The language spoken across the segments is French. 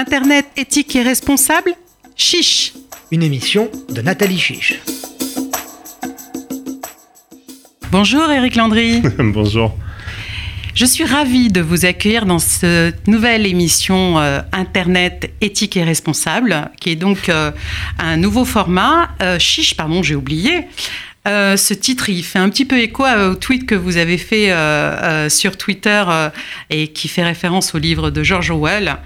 Internet éthique et responsable Chiche Une émission de Nathalie Chiche. Bonjour Eric Landry. Bonjour. Je suis ravie de vous accueillir dans cette nouvelle émission euh, Internet éthique et responsable, qui est donc euh, un nouveau format. Euh, chiche, pardon, j'ai oublié. ce titre, il fait un petit peu écho au tweet que vous avez fait sur Twitter et qui fait référence au livre de George Orwell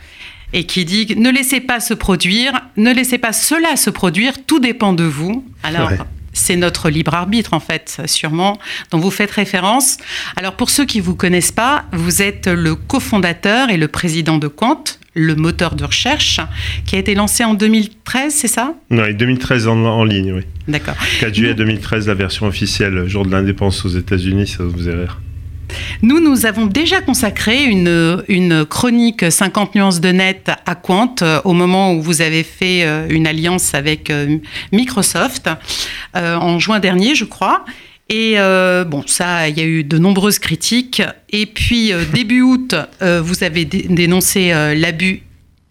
et qui dit ne laissez pas se produire, ne laissez pas cela se produire, tout dépend de vous. Alors, c'est notre libre arbitre, en fait, sûrement, dont vous faites référence. Alors, pour ceux qui ne vous connaissent pas, vous êtes le cofondateur et le président de Quant, le moteur de recherche, qui a été lancé en 2013, c'est ça? Oui, 2013 en, ligne, oui. D'accord. 4 juillet 2013, la version officielle, jour de l'indépendance aux États-Unis, ça vous est rire. Nous, nous avons déjà consacré une, chronique 50 nuances de net à Quant euh, au moment où vous avez fait euh, une alliance avec euh, Microsoft en juin dernier, je crois. Et bon, ça, il y a eu de nombreuses critiques. Et puis, début août, vous avez dénoncé l'abus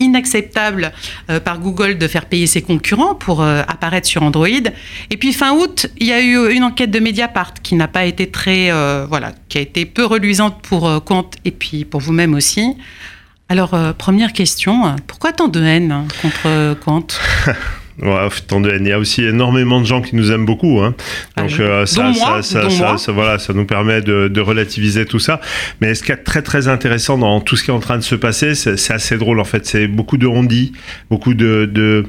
inacceptable euh, par Google de faire payer ses concurrents pour euh, apparaître sur Android. Et puis fin août, il y a eu une enquête de Mediapart qui n'a pas été très, euh, voilà, qui a été peu reluisante pour Quant et puis pour vous-même aussi. Alors première question, pourquoi tant de haine contre Quant? Ouais, tant de haine. Il y a aussi énormément de gens qui nous aiment beaucoup. Hein. Donc, ça, ça, ça, ça, voilà, ça nous permet de, de, relativiser tout ça. Mais ce qui est très très intéressant dans tout ce qui est en train de se passer, c'est assez drôle en fait. C'est beaucoup de on-dit, beaucoup de, de,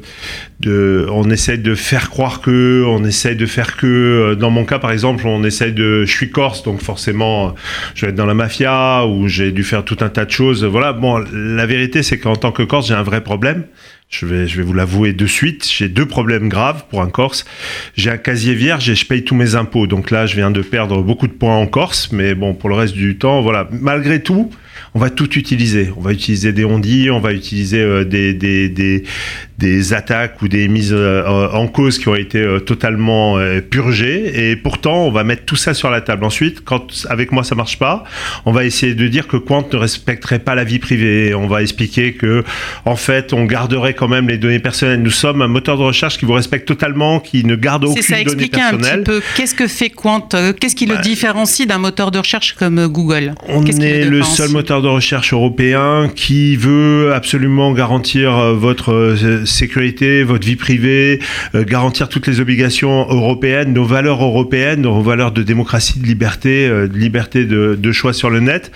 de, On essaie de faire croire que, on essaie de faire que. Dans mon cas, par exemple, on essaie de. Je suis corse, donc forcément, je vais être dans la mafia ou j'ai dû faire tout un tas de choses. Voilà. Bon, la vérité, c'est qu'en tant que corse, j'ai un vrai problème. Je vais, je vais vous l'avouer de suite, j'ai deux problèmes graves pour un Corse. J'ai un casier vierge et je paye tous mes impôts. Donc là, je viens de perdre beaucoup de points en Corse, mais bon, pour le reste du temps, voilà. Malgré tout, on va tout utiliser. On va utiliser des ondits, on va utiliser euh, des, des, des, des, attaques ou des mises euh, en cause qui ont été euh, totalement purgées. Et pourtant, on va mettre tout ça sur la table. Ensuite, quand avec moi ça marche pas, on va essayer de dire que Quant ne respecterait pas la vie privée. On va expliquer que, en fait, on garderait quand même les données personnelles. Nous sommes un moteur de recherche qui vous respecte totalement, qui ne garde aucune ça, donnée personnelle. un petit peu. Qu'est-ce que fait Quant Qu'est-ce qui le bah, différencie d'un moteur de recherche comme Google? On est le seul moteur de recherche européen qui veut absolument garantir euh, votre euh, sécurité, votre vie privée, euh, garantir toutes les obligations européennes, nos valeurs européennes, nos valeurs de démocratie, de liberté, de liberté de, choix sur le net.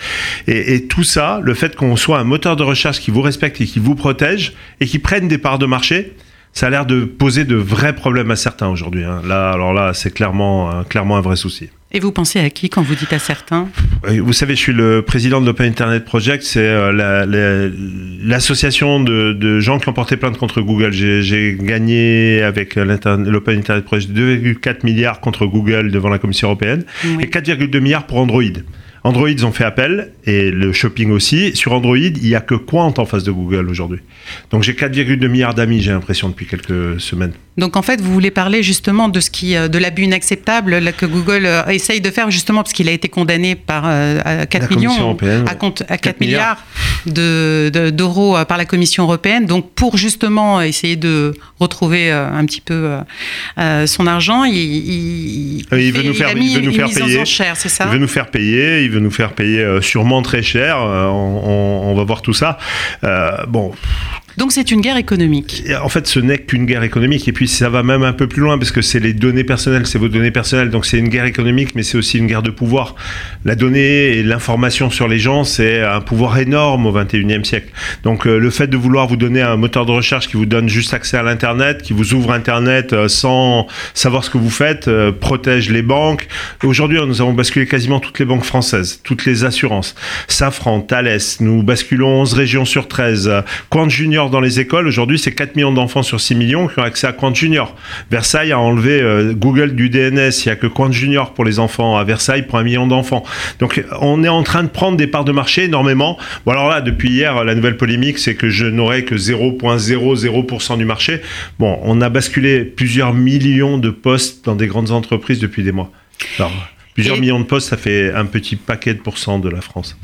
Et, et tout ça, le fait qu'on soit un moteur de recherche qui vous respecte et qui vous protège et qui prenne des parts de marché, ça a l'air de poser de vrais problèmes à certains aujourd'hui. Hein. Là, alors là, c'est clairement, clairement un vrai souci. Et vous pensez à qui quand vous dites à certains Vous savez, je suis le président de l'Open Internet Project. C'est euh, l'association de, gens qui ont porté plainte contre Google. J'ai gagné avec l'Open Internet Project 2,4 milliards contre Google devant la Commission européenne et 4,2 milliards pour Android. Android, ils ont fait appel, et le shopping aussi. Sur Android, il n'y a que Quant en face de Google aujourd'hui. Donc j'ai 4,2 milliards d'amis, j'ai l'impression, depuis quelques semaines. Donc en fait, vous voulez parler justement de ce qui, euh, de l'abus inacceptable que Google euh, essaye de faire justement parce qu'il a été condamné par euh, à 4 millions, à, compte, à 4, milliards, d'euros par la Commission européenne. Donc pour justement essayer de retrouver un petit peu son argent, il, il, il veut nous faire, il veut nous faire payer. ça Il veut nous faire payer. Il veut nous faire payer sûrement très cher. On, on va voir tout ça. bon donc c'est une guerre économique. En fait, ce n'est qu'une guerre économique. Et puis ça va même un peu plus loin parce que c'est les données personnelles, c'est vos données personnelles. Donc c'est une guerre économique, mais c'est aussi une guerre de pouvoir. La donnée et l'information sur les gens, c'est un pouvoir énorme au 21e siècle. Donc euh, le fait de vouloir vous donner un moteur de recherche qui vous donne juste accès à l'Internet, qui vous ouvre Internet euh, sans savoir ce que vous faites, euh, protège les banques. Aujourd'hui, nous avons basculé quasiment toutes les banques françaises, toutes les assurances. Safran, Thales, nous basculons 11 régions sur 13. Quant Junior dans les écoles, aujourd'hui, c'est 4 millions d'enfants sur 6 millions qui ont accès à Quant Junior. Versailles a enlevé euh, Google du DNS. Il n'y a que Quant Junior pour les enfants à Versailles pour un million d'enfants. Donc, on est en train de prendre des parts de marché énormément. Bon, alors là, depuis hier, la nouvelle polémique, c'est que je n'aurai que 0,00% du marché. Bon, on a basculé plusieurs millions de postes dans des grandes entreprises depuis des mois. Alors, plusieurs millions de postes, ça fait un petit paquet de pourcents de la France.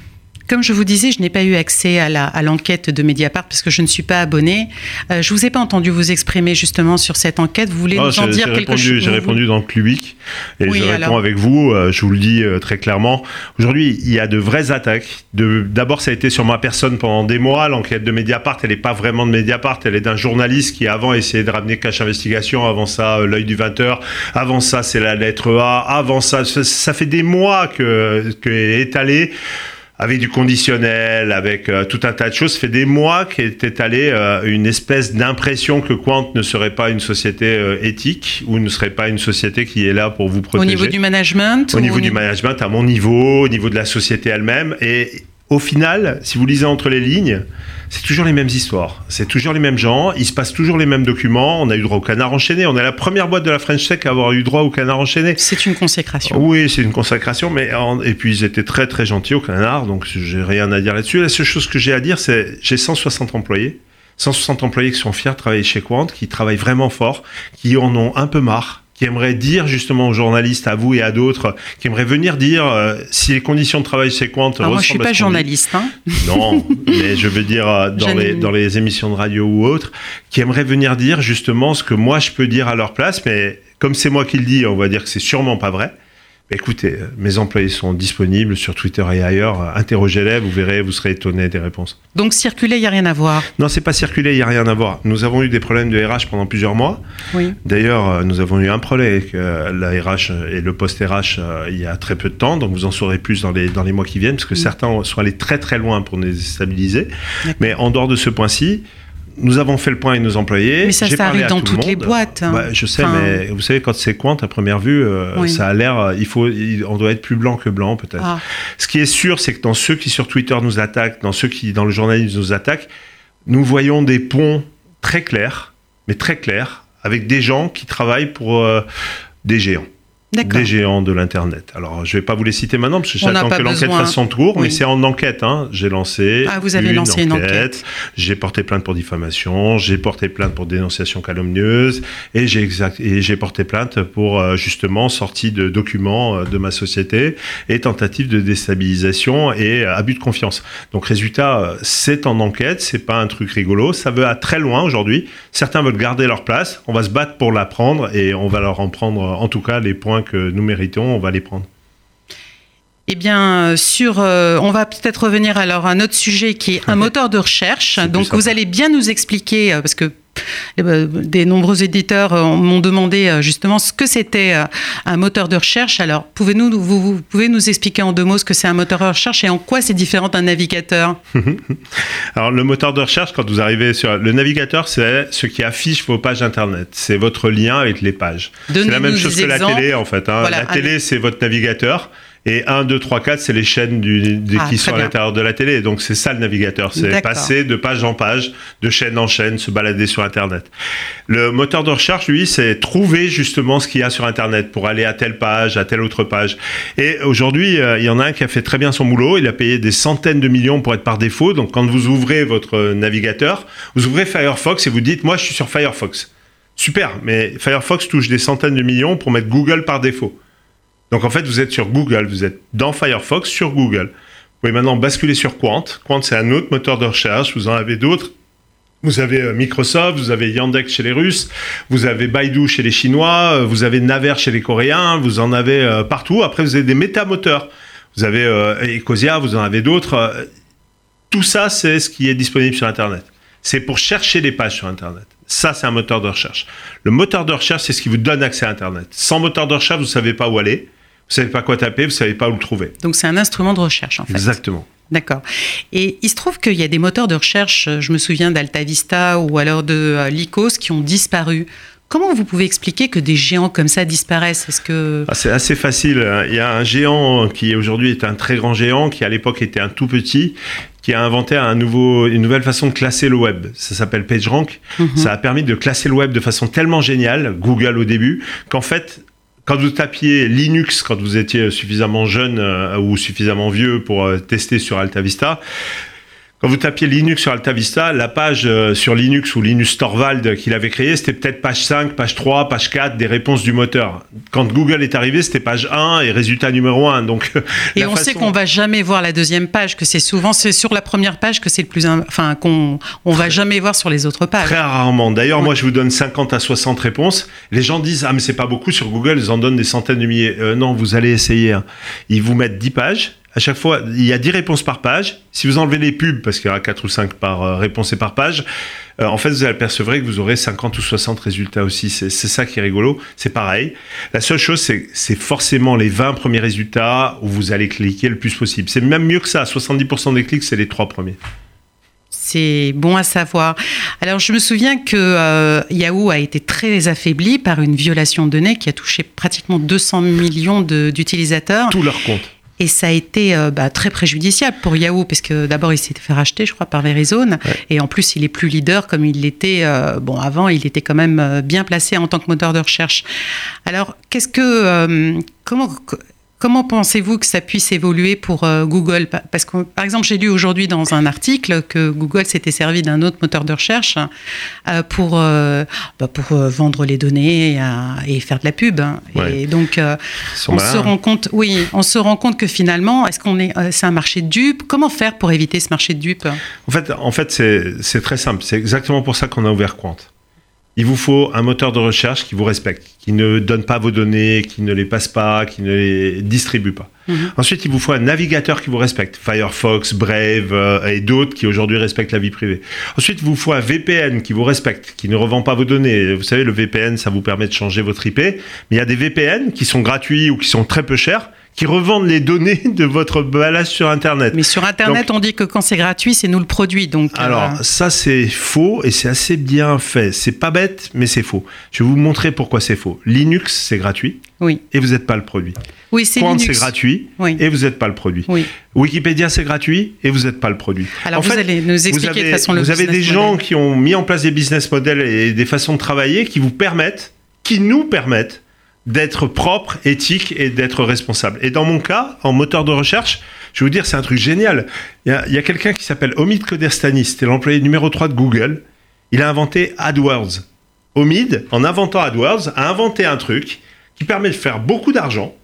Comme je vous disais, je n'ai pas eu accès à l'enquête de Mediapart parce que je ne suis pas abonné. Euh, je vous ai pas entendu vous exprimer justement sur cette enquête. Vous voulez Oh, nous en dire quelque répondu- chose J'ai répondu dans le Clubic et Oui, je réponds avec vous. euh, je vous le dis euh, très clairement. Aujourd'hui, il y a de vraies attaques. D'abord, ça a été sur ma personne pendant des mois. L'enquête de Mediapart, elle n'est pas vraiment de Mediapart. Elle est d'un journaliste qui avant essayé de ramener Cache Investigation. Avant ça, l'œil du 20h. Avant ça, c'est la lettre A. Avant ça, ça, ça fait des mois que, que est étalé avec du conditionnel, avec euh, tout un tas de choses. Ça fait des mois qu'est étalée euh, une espèce d'impression que Quant ne serait pas une société euh, éthique ou ne serait pas une société qui est là pour vous Au protéger. niveau du management Au niveau du management, à mon niveau, au niveau de la société elle-même. Et au final, si vous lisez entre les lignes, c'est toujours les mêmes histoires. C'est toujours les mêmes gens. Il se passe toujours les mêmes documents. On a eu droit au canard enchaîné. On est la première boîte de la French Tech à avoir eu droit au canard enchaîné. C'est une consécration. Oui, c'est une consacration, mais en- et puis ils étaient très très gentils au canard, donc j'ai rien à dire là-dessus. La seule chose que j'ai à dire, c'est j'ai 160 employés, 160 employés qui sont fiers de travailler chez Quant, qui travaillent vraiment fort, qui en ont un peu marre qui aimeraient dire justement aux journalistes, à vous et à d'autres, qui aimeraient venir dire euh, si les conditions de travail Quant Alors moi, je suis à pas journaliste. Hein. Non, mais je veux dire euh, dans les, dans les émissions de radio ou autres, qui aimeraient venir dire justement ce que moi je peux dire à leur place, mais comme c'est moi qui le dis, on va dire que c'est sûrement pas vrai. Mais Écoutez, euh, mes employés sont disponibles sur Twitter et ailleurs. Interrogez-les, vous verrez, vous serez étonnés des réponses. Donc circuler, il n'y a rien à voir. Non, c'est pas circulé, il n'y a rien à voir. Nous avons eu des problèmes de RH pendant plusieurs mois. Oui. D'ailleurs, euh, nous avons eu un problème avec euh, la RH et le poste RH euh, il y a très peu de temps, donc vous en saurez plus dans les, dans les mois qui viennent, parce que certains sont allés très très loin pour nous déstabiliser. Mais en dehors de ce point-ci, nous avons fait le point avec nos employés. Mais ça, ça arrive dans tout le toutes les boîtes, hein. Bah, je sais, Enfin- mais vous savez, quand c'est Quant, à première vue, euh, Oui. ça a l'air, euh, il faut, il- on doit être plus blanc que blanc peut-être. Ah. Ce qui est sûr, c'est que dans ceux qui sur Twitter nous attaquent, dans ceux qui dans le journalisme nous attaquent, nous voyons des ponts très clairs, mais très clairs, avec des gens qui travaillent pour euh, des géants. Des géants de l'Internet. Alors, je vais pas vous les citer maintenant, parce que j'attends que l'enquête fasse son tour, mais c'est en enquête. Hein. J'ai lancé. Ah, vous avez lancé une enquête. J'ai porté plainte pour diffamation, j'ai porté plainte pour dénonciation calomnieuse, et j'ai porté plainte pour euh, justement sortie de documents euh, de ma société et tentative de déstabilisation et euh, abus de confiance. Donc, résultat, c'est en enquête, c'est pas un truc rigolo, ça va très loin aujourd'hui. Certains veulent garder leur place, on va se battre pour la prendre et on va leur en prendre, en tout cas, les points que nous méritons, on va les prendre. Eh bien, sur, euh, on va peut-être revenir alors à un autre sujet qui est un moteur de recherche. Donc, vous allez bien nous expliquer, euh, parce que euh, des nombreux éditeurs euh, m'ont demandé euh, justement ce que c'était euh, un moteur de recherche. Alors, pouvez-nous, vous, vous pouvez nous expliquer en deux mots ce que c'est un moteur de recherche et en quoi c'est différent d'un navigateur? Alors, le moteur de recherche, quand vous arrivez sur le navigateur, c'est ce qui affiche vos pages internet. C'est votre lien avec les pages. C'est la même chose que la télé, en fait. hein. Voilà, la télé, c'est votre navigateur. Et 1, 2, 3, 4, c'est les chaînes du, des- Ah, qui sont à l'intérieur de la télé. Donc, c'est ça le navigateur. C'est passer de page en page, de chaîne en chaîne, se balader sur Internet. Le moteur de recherche, lui, c'est trouver justement ce qu'il y a sur Internet pour aller à telle page, à telle autre page. Et aujourd'hui, euh, il y en a un qui a fait très bien son boulot. Il a payé des centaines de millions pour être par défaut. Donc, quand vous ouvrez votre navigateur, vous ouvrez Firefox et vous dites, moi, je suis sur Firefox. Super, mais Firefox touche des centaines de millions pour mettre Google par défaut. Donc en fait, vous êtes sur Google, vous êtes dans Firefox sur Google. Vous pouvez maintenant basculer sur Quant. Quant, c'est un autre moteur de recherche, vous en avez d'autres. Vous avez euh, Microsoft, vous avez Yandex chez les Russes, vous avez Baidu chez les Chinois, euh, vous avez Naver chez les Coréens, vous en avez euh, partout. Après, vous avez des métamoteurs. Vous avez Ecosia, vous en avez d'autres. Tout ça, c'est ce qui est disponible sur Internet. C'est pour chercher des pages sur Internet. Ça, c'est un moteur de recherche. Le moteur de recherche, c'est ce qui vous donne accès à Internet. Sans moteur de recherche, vous ne savez pas où aller, vous ne savez pas quoi taper, vous ne savez pas où le trouver. Donc, c'est un instrument de recherche, en fait. Exactement. D'accord. Et il se trouve qu'il y a des moteurs de recherche, euh, je me souviens d'Alta Vista ou alors de euh, Lycos, qui ont disparu. Comment vous pouvez expliquer que des géants comme ça disparaissent? Est-ce que Ah, c'est assez facile. hein. Il y a un géant qui aujourd'hui est un très grand géant, qui à l'époque était un tout petit, qui a inventé un nouveau, une nouvelle façon de classer le web. Ça s'appelle PageRank. Mhm. Ça a permis de classer le web de façon tellement géniale, Google au début, qu'en fait, quand vous tapiez Linux, quand vous étiez suffisamment jeune euh, ou suffisamment vieux pour euh, tester sur Alta Vista, Quand vous tapiez Linux sur AltaVista, la page euh, sur Linux ou Linus Torvald qu'il avait créé, c'était peut-être page 5, page 3, page 4 des réponses du moteur. Quand Google est arrivé, c'était page 1 et résultat numéro 1. Donc, et on sait qu'on va jamais voir la deuxième page, que c'est souvent c'est sur la première page que c'est le plus, enfin qu'on on va jamais voir sur les autres pages. Très rarement. D'ailleurs, moi, je vous donne 50 à 60 réponses. Les gens disent ah mais c'est pas beaucoup sur Google, ils en donnent des centaines de milliers. Euh, non, vous allez essayer. Hein. Ils vous mettent 10 pages à chaque fois, il y a 10 réponses par page. Si vous enlevez les pubs, parce qu'il y aura 4 ou 5 par euh, réponse et par page, euh, en fait, vous apercevrez que vous aurez 50 ou 60 résultats aussi. C'est ça qui est rigolo. C'est pareil. La seule chose, c'est forcément les 20 premiers résultats où vous allez cliquer le plus possible. C'est même mieux que ça. 70% des clics, c'est les 3 premiers. C'est bon à savoir. Alors, je me souviens que euh, Yahoo a été très affaibli par une violation de données qui a touché pratiquement 200 millions d'utilisateurs. Tous leurs comptes. Et ça a été euh, bah, très préjudiciable pour Yahoo, parce que d'abord, il s'est fait racheter, je crois, par Verizon. Et en plus, il est plus leader comme il l'était. Euh, bon, avant, il était quand même euh, bien placé en tant que moteur de recherche. Alors, qu'est-ce que. comment Comment pensez-vous que ça puisse évoluer pour euh, Google? Parce que, par exemple, j'ai lu aujourd'hui dans un article que Google s'était servi d'un autre moteur de recherche euh, pour, euh, bah, pour vendre les données et, faire de la pub. Et donc, on se rend compte, oui, on se rend compte que finalement, est-ce qu'on est, c'est un marché de dupes? Comment faire pour éviter ce marché de dupes? En fait, en fait, c'est très simple. C'est exactement pour ça qu'on a ouvert Quant il vous faut un moteur de recherche qui vous respecte, qui ne donne pas vos données, qui ne les passe pas, qui ne les distribue pas. Mhm. Ensuite, il vous faut un navigateur qui vous respecte, Firefox, Brave euh, et d'autres qui aujourd'hui respectent la vie privée. Ensuite, il vous faut un VPN qui vous respecte, qui ne revend pas vos données. Vous savez, le VPN, ça vous permet de changer votre IP, mais il y a des VPN qui sont gratuits ou qui sont très peu chers qui revendent les données de votre balade sur Internet. Mais sur Internet, on dit que quand c'est gratuit, c'est nous le produit. Donc, euh, alors, ça, c'est faux et c'est assez bien fait. C'est pas bête, mais c'est faux. Je vais vous montrer pourquoi c'est faux. Linux, c'est gratuit. Oui. Et vous n'êtes pas le produit. Oui, c'est Linux. c'est gratuit. Oui. Et vous n'êtes pas le produit. Oui. Wikipédia, c'est gratuit et vous n'êtes pas le produit. Alors, vous allez nous expliquer de façon le Vous avez des gens qui ont mis en place des business models et des façons de travailler qui vous permettent, qui nous permettent d'être propre, éthique et d'être responsable. Et dans mon cas, en moteur de recherche, je vais vous dire, c'est un truc génial. Il y a, quelqu'un qui s'appelle Omid Koderstani, c'était l'employé numéro 3 de Google. Il a inventé AdWords. Omid, en inventant AdWords, a inventé un truc qui permet de faire beaucoup d'argent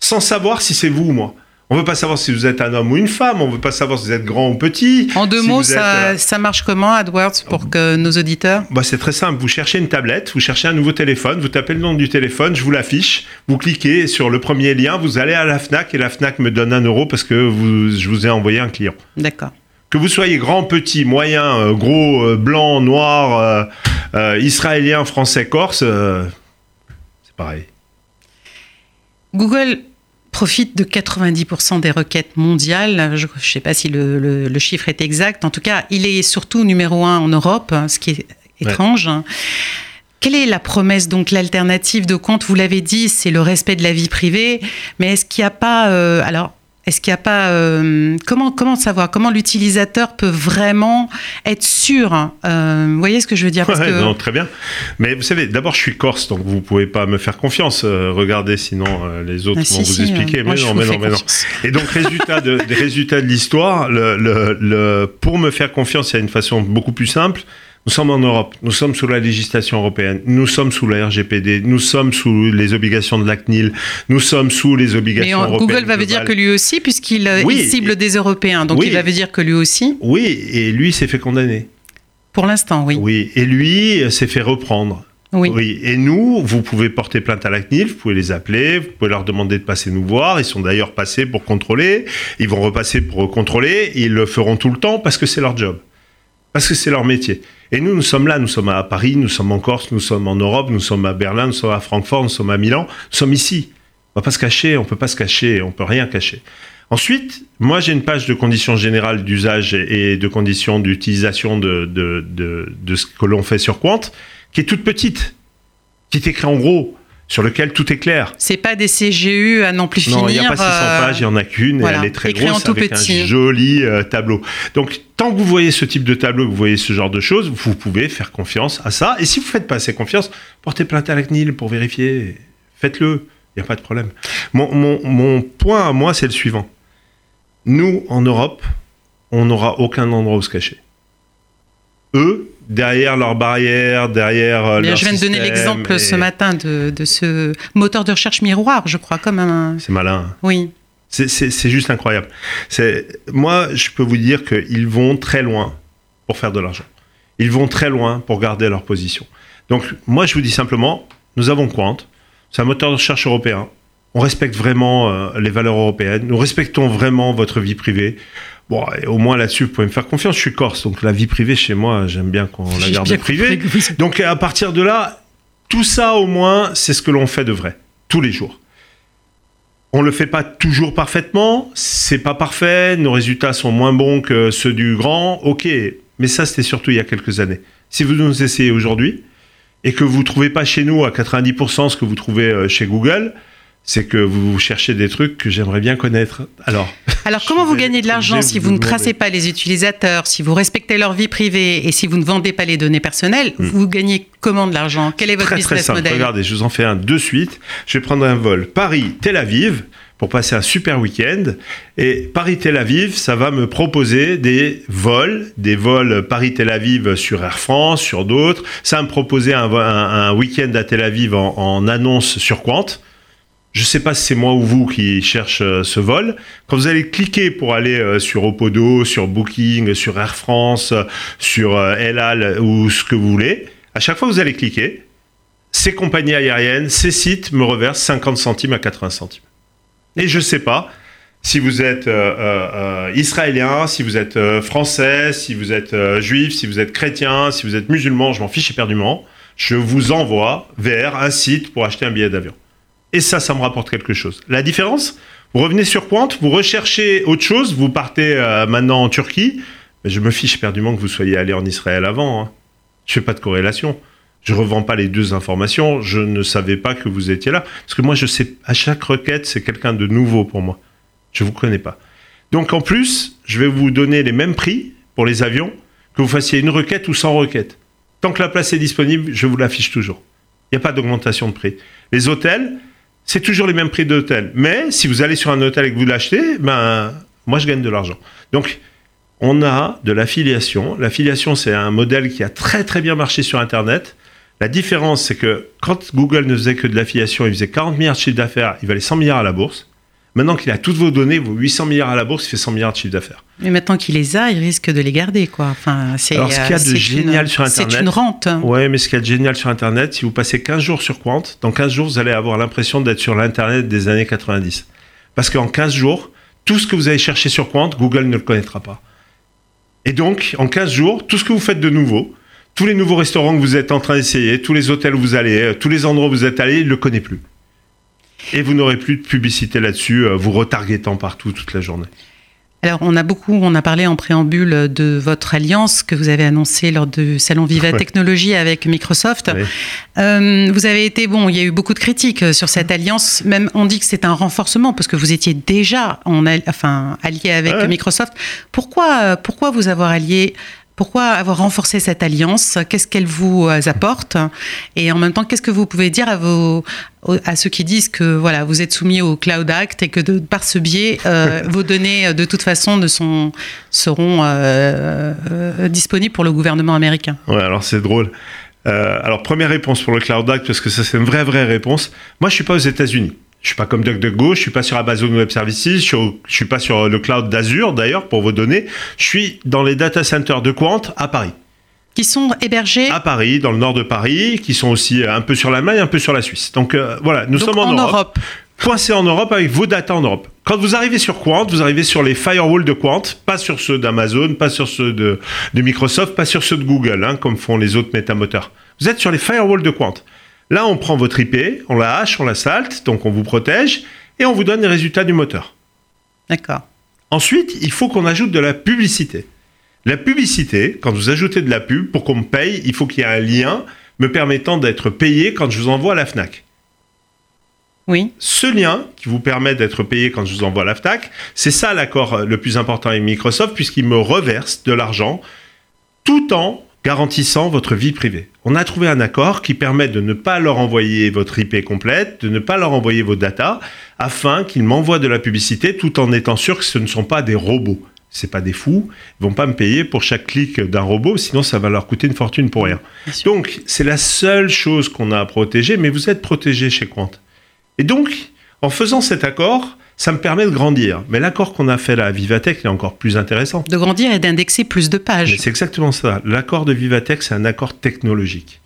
sans savoir si c'est vous ou moi. On veut pas savoir si vous êtes un homme ou une femme, on veut pas savoir si vous êtes grand ou petit. En deux mots, ça, euh, ça, marche comment AdWords pour que nos auditeurs? Bah, C'est très simple, vous cherchez une tablette, vous cherchez un nouveau téléphone, vous tapez le nom du téléphone, je vous l'affiche, vous cliquez sur le premier lien, vous allez à la FNAC et la FNAC me donne un euro parce que vous, je vous ai envoyé un client. D'accord. Que vous soyez grand, petit, moyen, euh, gros, euh, blanc, noir, israélien, français, corse, c'est pareil. Google profite de 90% des requêtes mondiales. Je ne sais pas si le, chiffre est exact. En tout cas, il est surtout numéro un en Europe, ce qui est étrange. Quelle est la promesse, donc l'alternative de compte? Vous l'avez dit, c'est le respect de la vie privée, mais est-ce qu'il n'y a pas... Euh, alors, est-ce qu'il n'y a pas euh, comment comment savoir comment l'utilisateur peut vraiment être sûr euh, Vous voyez ce que je veux dire non, Très bien. Mais vous savez, d'abord, je suis corse, donc vous pouvez pas me faire confiance. Euh, regardez, sinon les autres ah, vont vous expliquer. mais, non, mais, non, mais non, Et donc, résultat de, des résultats de l'histoire, le, le, pour me faire confiance, il y a une façon beaucoup plus simple. Nous sommes en Europe, nous sommes sous la législation européenne, nous sommes sous la RGPD, nous sommes sous les obligations de la CNIL, nous sommes sous les obligations Mais européennes. Google va vous dire que lui aussi, puisqu'il euh, cible des Européens, donc il va vous dire que lui aussi. Oui, et lui s'est fait condamner. Pour l'instant, oui. Oui, et lui s'est fait reprendre. Oui. oui. Et nous, vous pouvez porter plainte à la CNIL, vous pouvez les appeler, vous pouvez leur demander de passer nous voir. Ils sont d'ailleurs passés pour contrôler. Ils vont repasser pour contrôler. Ils le feront tout le temps parce que c'est leur job. Parce que c'est leur métier. Et nous, nous sommes là, nous sommes à Paris, nous sommes en Corse, nous sommes en Europe, nous sommes à Berlin, nous sommes à Francfort, nous sommes à Milan, nous sommes ici. On va pas se cacher, on peut pas se cacher, on peut rien cacher. Ensuite, moi j'ai une page de conditions générales d'usage et de conditions d'utilisation de, de, de, de, ce que l'on fait sur Quant, qui est toute petite, qui est écrit en gros sur lequel tout est clair. C'est pas des CGU à non plus finir. Non, il n'y a pas 600 euh, pages, il y en a qu'une, et elle est très grosse avec un joli euh, tableau. Donc, tant que vous voyez ce type de tableau, que vous voyez ce genre de choses, vous pouvez faire confiance à ça. Et si vous ne faites pas assez confiance, portez plainte à la CNIL pour vérifier. Faites-le, il n'y a pas de problème. Mon, mon, mon point à moi, c'est le suivant. Nous, en Europe, on n'aura aucun endroit où se cacher. Eux, derrière leurs barrières, derrière euh, leur Je viens de donner l'exemple et- ce matin de, de ce moteur de recherche miroir, je crois, comme un. C'est malin. Oui. C'est- juste incroyable. Moi, je peux vous dire qu'ils vont très loin pour faire de l'argent. Ils vont très loin pour garder leur position. Donc, moi, je vous dis simplement, nous avons Quant. C'est un moteur de recherche européen. On respecte vraiment euh, les valeurs européennes. Nous respectons vraiment votre vie privée. Bon, au moins là-dessus, vous pouvez me faire confiance. Je suis corse, donc la vie privée chez moi, j'aime bien qu'on la garde privée. Donc à partir de là, tout ça au moins, c'est ce que l'on fait de vrai, tous les jours. On le fait pas toujours parfaitement, c'est pas parfait, nos résultats sont moins bons que ceux du grand, ok, mais ça c'était surtout il y a quelques années. Si vous nous essayez aujourd'hui et que vous trouvez pas chez nous à 90% ce que vous trouvez euh, chez Google, c'est que vous cherchez des trucs que j'aimerais bien connaître. Alors, Alors, comment vous gagnez de l'argent si vous vous ne tracez demander. pas les utilisateurs, si vous respectez leur vie privée et si vous ne vendez pas les données personnelles Vous gagnez comment de l'argent? Quel est votre Hmm. très très business simple. model? Regardez, je vous en fais un de suite. Je vais prendre un vol Paris-Tel Aviv pour passer un super week-end. Et Paris-Tel Aviv, ça va me proposer des vols, des vols Paris-Tel Aviv sur Air France, sur d'autres. Ça va me proposer un, vo- un- un week-end à Tel Aviv en, en annonce sur Quant. Je ne sais pas si c'est moi ou vous qui cherche euh, ce vol. Quand vous allez cliquer pour aller euh, sur Opodo, sur Booking, sur Air France, sur euh, El Al ou ce que vous voulez, à chaque fois que vous allez cliquer, ces compagnies aériennes, ces sites me reversent 50 centimes à 80 centimes. Et je ne sais pas si vous êtes euh, israélien, si vous êtes français, si vous êtes juif, si vous êtes chrétien, si vous êtes musulman, je m'en fiche éperdument. Je vous envoie vers un site pour acheter un billet d'avion. Et ça, ça me rapporte quelque chose. La différence, vous revenez sur Quant, vous recherchez autre chose, vous partez euh, maintenant en Turquie, mais je me fiche éperdument que vous soyez allé en Israël avant. hein. Je fais pas de corrélation. Je revends pas les deux informations. Je ne savais pas que vous étiez là. Parce que moi, je sais, à chaque requête, c'est quelqu'un de nouveau pour moi. Je vous connais pas. Donc, en plus, je vais vous donner les mêmes prix pour les avions, que vous fassiez une requête ou sans requête. Tant que la place est disponible, je vous l'affiche toujours. Il n'y a pas d'augmentation de prix. Les hôtels, c'est toujours les mêmes prix d'hôtel. Mais si vous allez sur un hôtel et que vous l'achetez, ben, moi, je gagne de l'argent. Donc, on a de l'affiliation. L'affiliation, c'est un modèle qui a très très bien marché sur Internet. La différence, c'est que quand Google ne faisait que de l'affiliation, il faisait 40 milliards de chiffre d'affaires, il valait 100 milliards à la bourse. Maintenant qu'il a toutes vos données, vos 800 milliards à la bourse, il fait 100 milliards de chiffre d'affaires. Mais maintenant qu'il les a, il risque de les garder, quoi. Enfin, c'est. Alors, ce qu'il y a de c'est génial une- sur Internet- C'est une rente. Ouais, mais ce qu'il y a de génial sur Internet, si vous passez 15 jours sur Quant, dans 15 jours, vous allez avoir l'impression d'être sur l'Internet des années 90. Parce qu'en 15 jours, tout ce que vous allez chercher sur Quant, Google ne le connaîtra pas. Et donc, en 15 jours, tout ce que vous faites de nouveau, tous les nouveaux restaurants que vous êtes en train d'essayer, tous les hôtels où vous allez, euh, tous les endroits où vous êtes allé, il ne le connaît plus. Et vous n'aurez plus de publicité là-dessus, euh, vous retargetant partout toute la journée. Alors, on a beaucoup, on a parlé en préambule de votre alliance que vous avez annoncée lors du salon Viva Ouais. Technologie avec Microsoft. Ouais. Euh, vous avez été, bon, il y a eu beaucoup de critiques euh, sur cette alliance. Même, on dit que c'est un renforcement parce que vous étiez déjà en, enfin, allié avec Ouais. Microsoft. Pourquoi, pourquoi vous avoir allié pourquoi avoir renforcé cette alliance? Qu'est-ce qu'elle vous euh, apporte? Et en même temps, qu'est-ce que vous pouvez dire à, vos, à ceux qui disent que voilà, vous êtes soumis au Cloud Act et que de, par ce biais, euh, vos données, euh, de toute façon, ne sont, seront euh, euh, disponibles pour le gouvernement américain? Ouais, alors c'est drôle. Alors, première réponse pour le Cloud Act, parce que ça, c'est une vraie, vraie réponse. Moi, je suis pas aux États-Unis. Je suis pas comme DuckDuckGo, je suis pas sur Amazon Web Services, je suis, au- je suis pas sur le cloud d'Azure, d'ailleurs, pour vos données. Je suis dans les data centers de Quant à Paris. Qui sont hébergés À Paris, dans le nord de Paris, qui sont aussi euh, un peu sur l'Allemagne, un peu sur la Suisse. Donc, euh, voilà, nous donc, sommes en, en Europe. Europe. coincé en Europe avec vos data en Europe. Quand vous arrivez sur Quant, vous arrivez sur les firewalls de Quant, pas sur ceux d'Amazon, pas sur ceux de, de Microsoft, pas sur ceux de Google, hein, comme font les autres métamoteurs. Vous êtes sur les firewalls de Quant. Là, on prend votre IP, on la hache, on la salte, donc on vous protège, et on vous donne les résultats du moteur. D'accord. Ensuite, il faut qu'on ajoute de la publicité. La publicité, quand vous ajoutez de la pub, pour qu'on me paye, il faut qu'il y ait un lien me permettant d'être payé quand je vous envoie à la FNAC. Oui. Ce lien qui vous permet d'être payé quand je vous envoie la FNAC, c'est ça l'accord le plus important avec Microsoft, puisqu'il me reverse de l'argent tout en garantissant votre vie privée. On a trouvé un accord qui permet de ne pas leur envoyer votre IP complète, de ne pas leur envoyer vos datas, afin qu'ils m'envoient de la publicité tout en étant sûr que ce ne sont pas des robots. c'est pas des fous, ils vont pas me payer pour chaque clic d'un robot, sinon ça va leur coûter une fortune pour rien. Donc c'est la seule chose qu'on a à protéger, mais vous êtes protégé chez Quant. Et donc, en faisant cet accord, ça me permet de grandir. Mais l'accord qu'on a fait là à Vivatech est encore plus intéressant. De grandir et d'indexer plus de pages. C'est exactement ça. L'accord de Vivatech, c'est un accord technologique.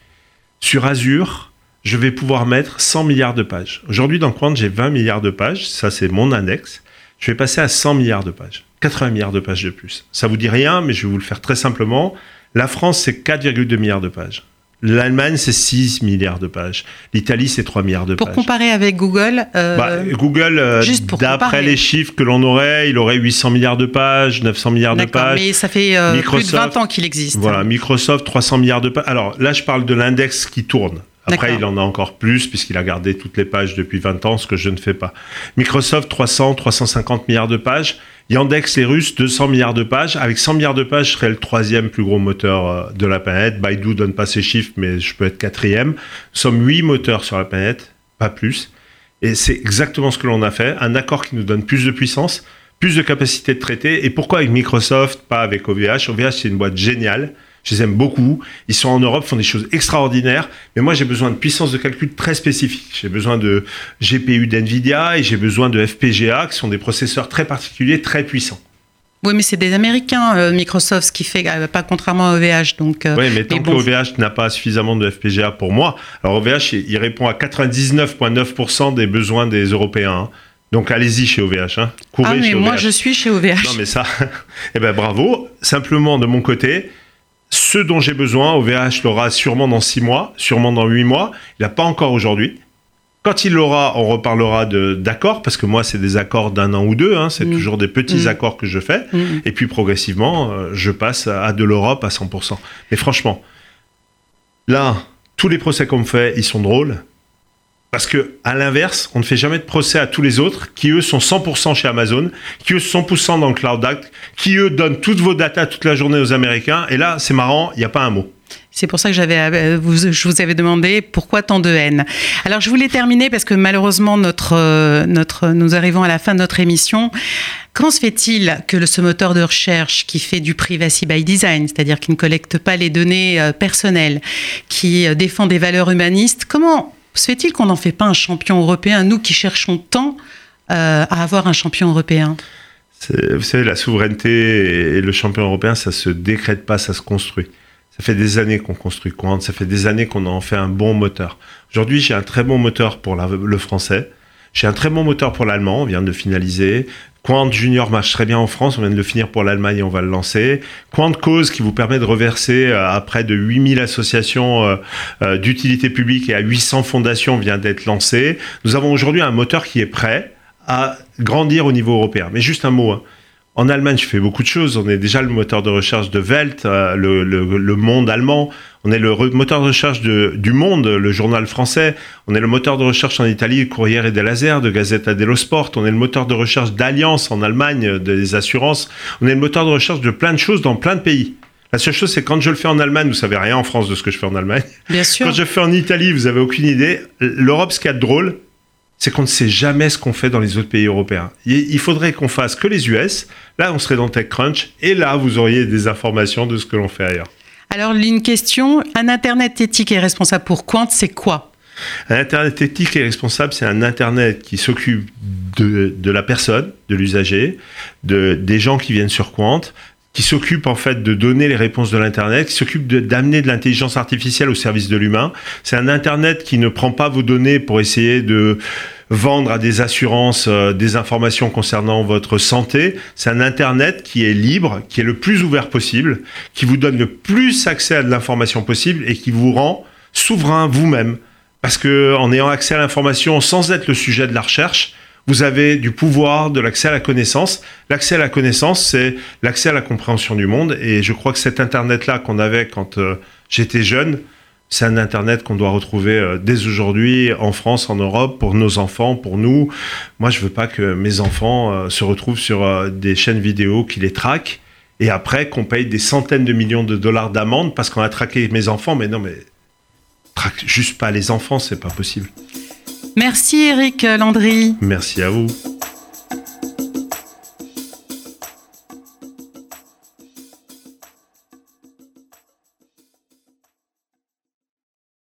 Sur Azure, je vais pouvoir mettre 100 milliards de pages. Aujourd'hui, dans Quant, j'ai 20 milliards de pages. Ça, c'est mon index. Je vais passer à 100 milliards de pages. 80 milliards de pages de plus. Ça vous dit rien, mais je vais vous le faire très simplement. La France, c'est 4,2 milliards de pages. L'Allemagne, c'est 6 milliards de pages. L'Italie, c'est 3 milliards de pour pages. Pour comparer avec Google euh, bah, Google, euh, d'après les chiffres que l'on aurait, il aurait 800 milliards de pages, 900 milliards de pages. mais ça fait euh, plus de 20 ans qu'il existe. Voilà, Microsoft, 300 milliards de pages. Alors là, je parle de l'index qui tourne. Après, il en a encore plus puisqu'il a gardé toutes les pages depuis 20 ans, ce que je ne fais pas. Microsoft, 300, 350 milliards de pages. Yandex, les Russes, 200 milliards de pages. Avec 100 milliards de pages, je serais le troisième plus gros moteur euh, de la planète. Baidu donne pas ses chiffres, mais je peux être quatrième. Nous sommes huit moteurs sur la planète, pas plus. Et c'est exactement ce que l'on a fait. Un accord qui nous donne plus de puissance, plus de capacité de traiter. Et pourquoi avec Microsoft, pas avec OVH OVH, c'est une boîte géniale je les aime beaucoup. Ils sont en Europe, font des choses extraordinaires. Mais moi, j'ai besoin de puissance de calcul très spécifique. J'ai besoin de GPU d'NVIDIA et j'ai besoin de FPGA, qui sont des processeurs très particuliers, très puissants. Oui, mais c'est des Américains, euh, Microsoft, ce qui fait, euh, pas contrairement à OVH. Donc, euh, oui, mais tant que OVH n'a pas suffisamment de FPGA pour moi, alors OVH, il, répond à 99,9% des besoins des Européens. Hein. Donc allez-y chez OVH. Hein. ah, mais moi, je suis chez OVH. Non, mais ça, eh ben bravo. Simplement, de mon côté, ce dont j'ai besoin, OVH l'aura sûrement dans 6 mois, sûrement dans 8 mois. Il n'a pas encore aujourd'hui. Quand il l'aura, on reparlera d'accords, parce que moi, c'est des accords d'un an ou deux, hein. c'est mm. toujours des petits mm. accords que je fais. Mm. Et puis progressivement, euh, je passe à de l'Europe à 100%. Mais franchement, là, tous les procès qu'on me fait, ils sont drôles. Parce que, à l'inverse, on ne fait jamais de procès à tous les autres qui, eux, sont 100% chez Amazon, qui, eux, sont 100% dans le Cloud Act, qui, eux, donnent toutes vos datas toute la journée aux Américains. Et là, c'est marrant, il n'y a pas un mot. C'est pour ça que euh, je vous avais demandé pourquoi tant de haine. Alors je voulais terminer parce que malheureusement euh, nous arrivons à la fin de notre émission. Comment se fait-il que ce moteur de recherche qui fait du privacy by design, c'est-à-dire qui ne collecte pas les données euh, personnelles, qui défend des valeurs humanistes, comment se fait-il qu'on n'en fait pas un champion européen, nous qui cherchons tant euh, à avoir un champion européen? Vous savez, la souveraineté et le champion européen, ça se décrète pas, ça se construit. Ça fait des années qu'on construit ça fait des années qu'on en fait un bon moteur. Aujourd'hui, j'ai un très bon moteur pour le français. J'ai un très bon moteur pour l'allemand, on vient de finaliser. Quant Junior marche très bien en France, on vient de le finir pour l'Allemagne et on va le lancer. Quant Cause qui vous permet de reverser euh, à près de 8000 associations euh, euh, d'utilité publique et à 800 fondations vient d'être lancé. Nous avons aujourd'hui un moteur qui est prêt à grandir au niveau européen. Mais juste un mot. Hein. En Allemagne, je fais beaucoup de choses. On est déjà le moteur de recherche de Welt, euh, le, monde allemand. On est le moteur de recherche du Monde, le journal français. On est le moteur de recherche en Italie, Corriere della Sera, de Gazzetta dello Sport. On est le moteur de recherche d'Alliance en Allemagne, des assurances. On est le moteur de recherche de plein de choses dans plein de pays. La seule chose, c'est quand je le fais en Allemagne, vous savez rien en France de ce que je fais en Allemagne. Bien sûr. Quand je le fais en Italie, vous avez aucune idée. L'Europe, ce qu'il y a de drôle, c'est qu'on ne sait jamais ce qu'on fait dans les autres pays européens. Il faudrait qu'on fasse que les US. Là, on serait dans TechCrunch. Et là, vous auriez des informations de ce que l'on fait ailleurs. Alors, une question. Un Internet éthique et responsable pour Quant, c'est quoi? Un Internet éthique et responsable, c'est un Internet qui s'occupe de, de, la personne, de l'usager, de, des gens qui viennent sur Quant, qui s'occupe en fait de donner les réponses de l'Internet, qui s'occupe d'amener de, l'intelligence artificielle au service de l'humain. C'est un Internet qui ne prend pas vos données pour essayer de vendre à des assurances euh, des informations concernant votre santé. C'est un Internet qui est libre, qui est le plus ouvert possible, qui vous donne le plus accès à de l'information possible et qui vous rend souverain vous-même. Parce que en ayant accès à l'information sans être le sujet de la recherche, vous avez du pouvoir, de l'accès à la connaissance. L'accès à la connaissance, c'est l'accès à la compréhension du monde. Et je crois que cet Internet-là qu'on avait quand euh, j'étais jeune, c'est un Internet qu'on doit retrouver euh, dès aujourd'hui en France, en Europe, pour nos enfants, pour nous. Moi, je veux pas que mes enfants euh, se retrouvent sur des chaînes vidéo qui les traquent et après qu'on paye des centaines de millions de dollars d'amende parce qu'on a traqué mes enfants. Mais non, mais traque juste pas les enfants, c'est pas possible. Merci Eric Landry. Merci à vous.